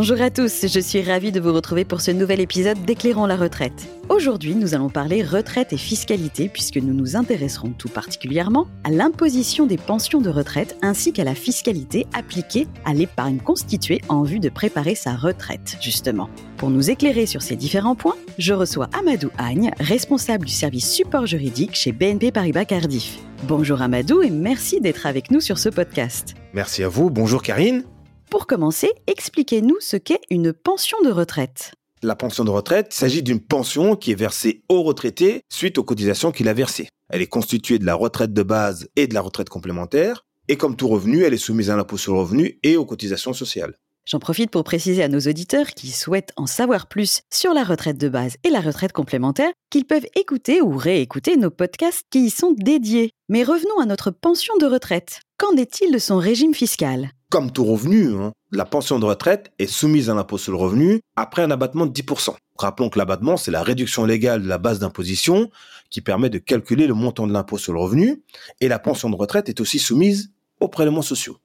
Bonjour à tous, je suis ravie de vous retrouver pour ce nouvel épisode d'Éclairons la retraite. Aujourd'hui, nous allons parler retraite et fiscalité puisque nous nous intéresserons tout particulièrement à l'imposition des pensions de retraite ainsi qu'à la fiscalité appliquée à l'épargne constituée en vue de préparer sa retraite, justement. Pour nous éclairer sur ces différents points, je reçois Amadou Agne, responsable du service support juridique chez BNP Paribas Cardiff. Bonjour Amadou et merci d'être avec nous sur ce podcast. Merci à vous, bonjour Karine. Pour commencer, expliquez-nous ce qu'est une pension de retraite. La pension de retraite s'agit d'une pension qui est versée au retraité suite aux cotisations qu'il a versées. Elle est constituée de la retraite de base et de la retraite complémentaire, et comme tout revenu, elle est soumise à l'impôt sur le revenu et aux cotisations sociales. J'en profite pour préciser à nos auditeurs qui souhaitent en savoir plus sur la retraite de base et la retraite complémentaire qu'ils peuvent écouter ou réécouter nos podcasts qui y sont dédiés. Mais revenons à notre pension de retraite. Qu'en est-il de son régime fiscal? Comme tout revenu, hein, la pension de retraite est soumise à l'impôt sur le revenu après un abattement de 10%. Rappelons que l'abattement, c'est la réduction légale de la base d'imposition qui permet de calculer le montant de l'impôt sur le revenu. Et la pension de retraite est aussi soumise aux prélèvements sociaux.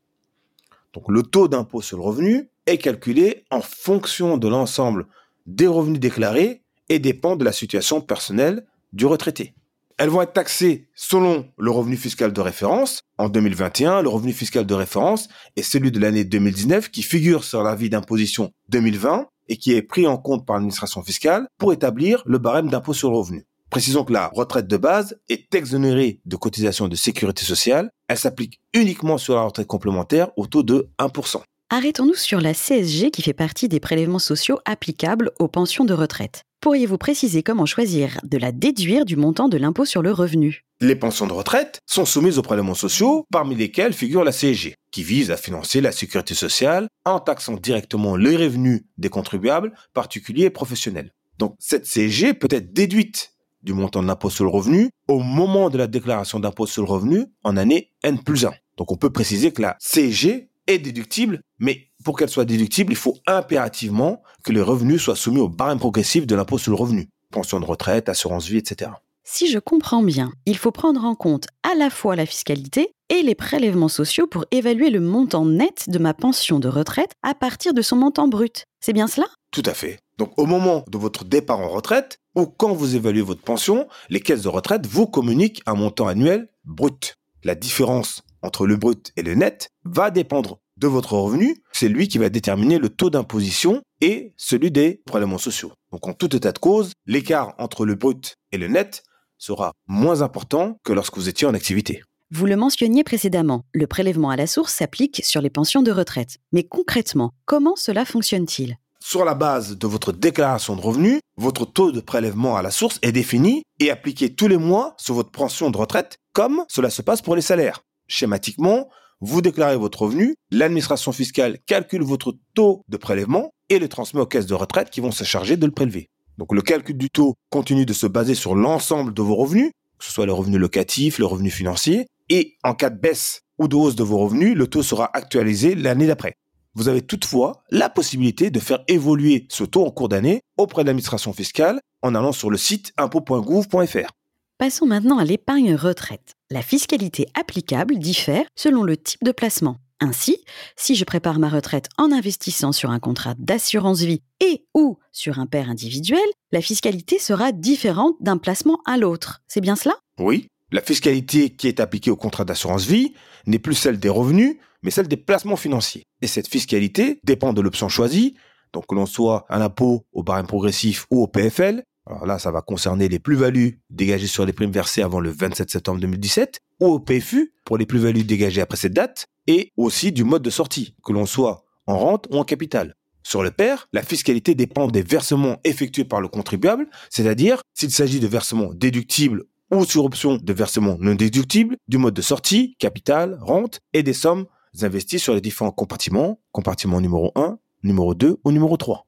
Donc le taux d'impôt sur le revenu est calculé en fonction de l'ensemble des revenus déclarés et dépend de la situation personnelle du retraité. Elles vont être taxées selon le revenu fiscal de référence. En 2021, le revenu fiscal de référence est celui de l'année 2019 qui figure sur l'avis d'imposition 2020 et qui est pris en compte par l'administration fiscale pour établir le barème d'impôt sur le revenu. Précisons que la retraite de base est exonérée de cotisations de sécurité sociale. Elle s'applique uniquement sur la retraite complémentaire au taux de 1%. Arrêtons-nous sur la CSG qui fait partie des prélèvements sociaux applicables aux pensions de retraite. Pourriez-vous préciser comment choisir de la déduire du montant de l'impôt sur le revenu? Les pensions de retraite sont soumises aux prélèvements sociaux, parmi lesquels figure la CSG, qui vise à financer la sécurité sociale en taxant directement les revenus des contribuables, particuliers et professionnels. Donc cette CSG peut être déduite du montant de l'impôt sur le revenu au moment de la déclaration d'impôt sur le revenu en année N plus 1. Donc on peut préciser que la CSG est déductible, mais pour qu'elle soit déductible, il faut impérativement que les revenus soient soumis au barème progressif de l'impôt sur le revenu. Pension de retraite, assurance vie, etc. Si je comprends bien, il faut prendre en compte à la fois la fiscalité et les prélèvements sociaux pour évaluer le montant net de ma pension de retraite à partir de son montant brut. C'est bien cela? Tout à fait. Donc au moment de votre départ en retraite ou quand vous évaluez votre pension, les caisses de retraite vous communiquent un montant annuel brut. La différence entre le brut et le net va dépendre de votre revenu. C'est lui qui va déterminer le taux d'imposition et celui des prélèvements sociaux. Donc en tout état de cause, l'écart entre le brut et le net sera moins important que lorsque vous étiez en activité. Vous le mentionniez précédemment, le prélèvement à la source s'applique sur les pensions de retraite. Mais concrètement, comment cela fonctionne-t-il? Sur la base de votre déclaration de revenus, votre taux de prélèvement à la source est défini et appliqué tous les mois sur votre pension de retraite, comme cela se passe pour les salaires. Schématiquement, vous déclarez votre revenu, l'administration fiscale calcule votre taux de prélèvement et le transmet aux caisses de retraite qui vont se charger de le prélever. Donc le calcul du taux continue de se baser sur l'ensemble de vos revenus, que ce soit le revenu locatif, le revenu financier, et en cas de baisse ou de hausse de vos revenus, le taux sera actualisé l'année d'après. Vous avez toutefois la possibilité de faire évoluer ce taux en cours d'année auprès de l'administration fiscale en allant sur le site impôt.gouv.fr. Passons maintenant à l'épargne retraite. La fiscalité applicable diffère selon le type de placement. Ainsi, si je prépare ma retraite en investissant sur un contrat d'assurance vie et ou sur un père individuel, la fiscalité sera différente d'un placement à l'autre. C'est bien cela? Oui, la fiscalité qui est appliquée au contrat d'assurance vie n'est plus celle des revenus, mais celle des placements financiers. Et cette fiscalité dépend de l'option choisie, donc que l'on soit un impôt au barème progressif ou au PFL, alors là, ça va concerner les plus-values dégagées sur les primes versées avant le 27 septembre 2017 ou au PFU pour les plus-values dégagées après cette date et aussi du mode de sortie, que l'on soit en rente ou en capital. Sur le PER, la fiscalité dépend des versements effectués par le contribuable, c'est-à-dire s'il s'agit de versements déductibles ou sur option de versements non déductibles, du mode de sortie, capital, rente et des sommes investies sur les différents compartiments, compartiment numéro 1, numéro 2 ou numéro 3.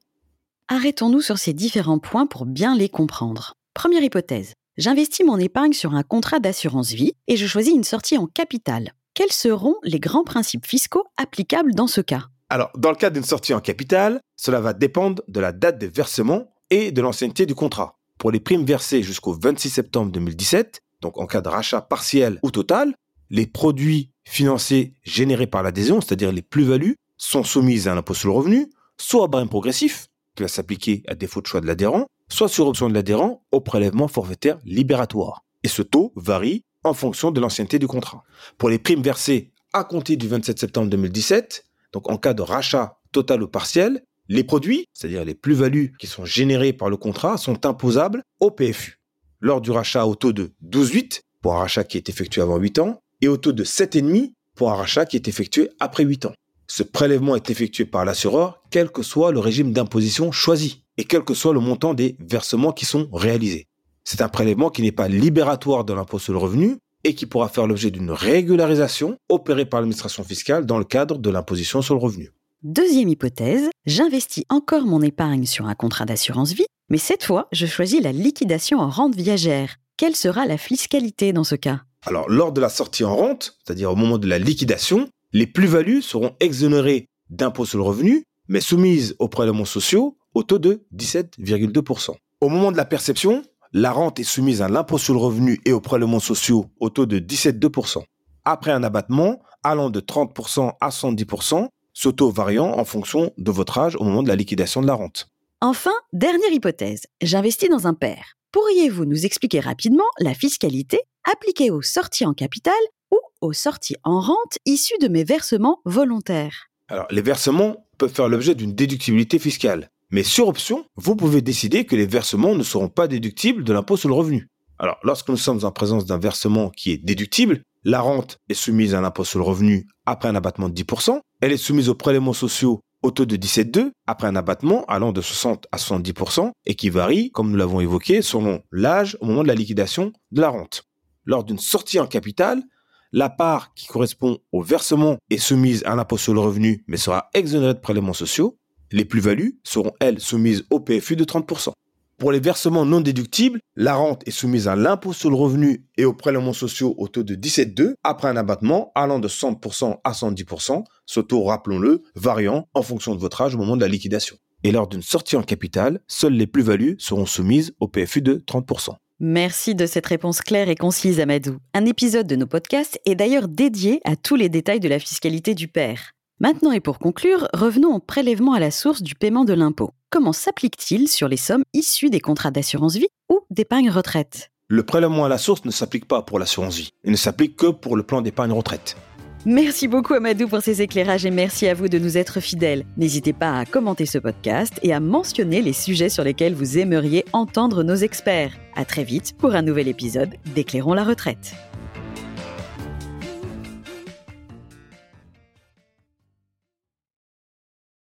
Arrêtons-nous sur ces différents points pour bien les comprendre. Première hypothèse. J'investis mon épargne sur un contrat d'assurance vie et je choisis une sortie en capital. Quels seront les grands principes fiscaux applicables dans ce cas? Alors, dans le cas d'une sortie en capital, cela va dépendre de la date de versement et de l'ancienneté du contrat. Pour les primes versées jusqu'au 26 septembre 2017, donc en cas de rachat partiel ou total, les produits financiers générés par l'adhésion, c'est-à-dire les plus-values, sont soumises à l'impôt sur le revenu, soit au barème progressif, va s'appliquer à défaut de choix de l'adhérent, soit sur option de l'adhérent au prélèvement forfaitaire libératoire. Et ce taux varie en fonction de l'ancienneté du contrat. Pour les primes versées à compter du 27 septembre 2017, donc en cas de rachat total ou partiel, les produits, c'est-à-dire les plus-values qui sont générées par le contrat, sont imposables au PFU. Lors du rachat au taux de 12,8 pour un rachat qui est effectué avant 8 ans et au taux de 7,5 pour un rachat qui est effectué après 8 ans. Ce prélèvement est effectué par l'assureur, quel que soit le régime d'imposition choisi et quel que soit le montant des versements qui sont réalisés. C'est un prélèvement qui n'est pas libératoire de l'impôt sur le revenu et qui pourra faire l'objet d'une régularisation opérée par l'administration fiscale dans le cadre de l'imposition sur le revenu. Deuxième hypothèse, j'investis encore mon épargne sur un contrat d'assurance vie, mais cette fois, je choisis la liquidation en rente viagère. Quelle sera la fiscalité dans ce cas? Alors, lors de la sortie en rente, c'est-à-dire au moment de la liquidation, les plus-values seront exonérées d'impôt sur le revenu, mais soumises aux prélèvements sociaux au taux de 17,2%. Au moment de la perception, la rente est soumise à l'impôt sur le revenu et aux prélèvements sociaux au taux de 17,2%. Après un abattement allant de 30% à 110%, ce taux variant en fonction de votre âge au moment de la liquidation de la rente. Enfin, dernière hypothèse, j'investis dans un père. Pourriez-vous nous expliquer rapidement la fiscalité appliquée aux sorties en capital ou aux sorties en rente issues de mes versements volontaires? Alors, les versements peuvent faire l'objet d'une déductibilité fiscale. Mais sur option, vous pouvez décider que les versements ne seront pas déductibles de l'impôt sur le revenu. Alors, lorsque nous sommes en présence d'un versement qui est déductible, la rente est soumise à l'impôt sur le revenu après un abattement de 10%, elle est soumise aux prélèvements sociaux au taux de 17,2% après un abattement allant de 60 à 70% et qui varie, comme nous l'avons évoqué, selon l'âge au moment de la liquidation de la rente. Lors d'une sortie en capital, la part qui correspond au versement est soumise à l'impôt sur le revenu mais sera exonérée de prélèvements sociaux. Les plus-values seront, elles, soumises au PFU de 30%. Pour les versements non déductibles, la rente est soumise à l'impôt sur le revenu et aux prélèvements sociaux au taux de 17,2% après un abattement allant de 100% à 110%, ce taux, rappelons-le, variant en fonction de votre âge au moment de la liquidation. Et lors d'une sortie en capital, seules les plus-values seront soumises au PFU de 30%. Merci de cette réponse claire et concise, Amadou. Un épisode de nos podcasts est d'ailleurs dédié à tous les détails de la fiscalité du père. Maintenant et pour conclure, revenons au prélèvement à la source du paiement de l'impôt. Comment s'applique-t-il sur les sommes issues des contrats d'assurance vie ou d'épargne retraite? Le prélèvement à la source ne s'applique pas pour l'assurance vie. Il ne s'applique que pour le plan d'épargne retraite. Merci beaucoup Amadou pour ces éclairages et merci à vous de nous être fidèles. N'hésitez pas à commenter ce podcast et à mentionner les sujets sur lesquels vous aimeriez entendre nos experts. À très vite pour un nouvel épisode d'Éclairons la retraite.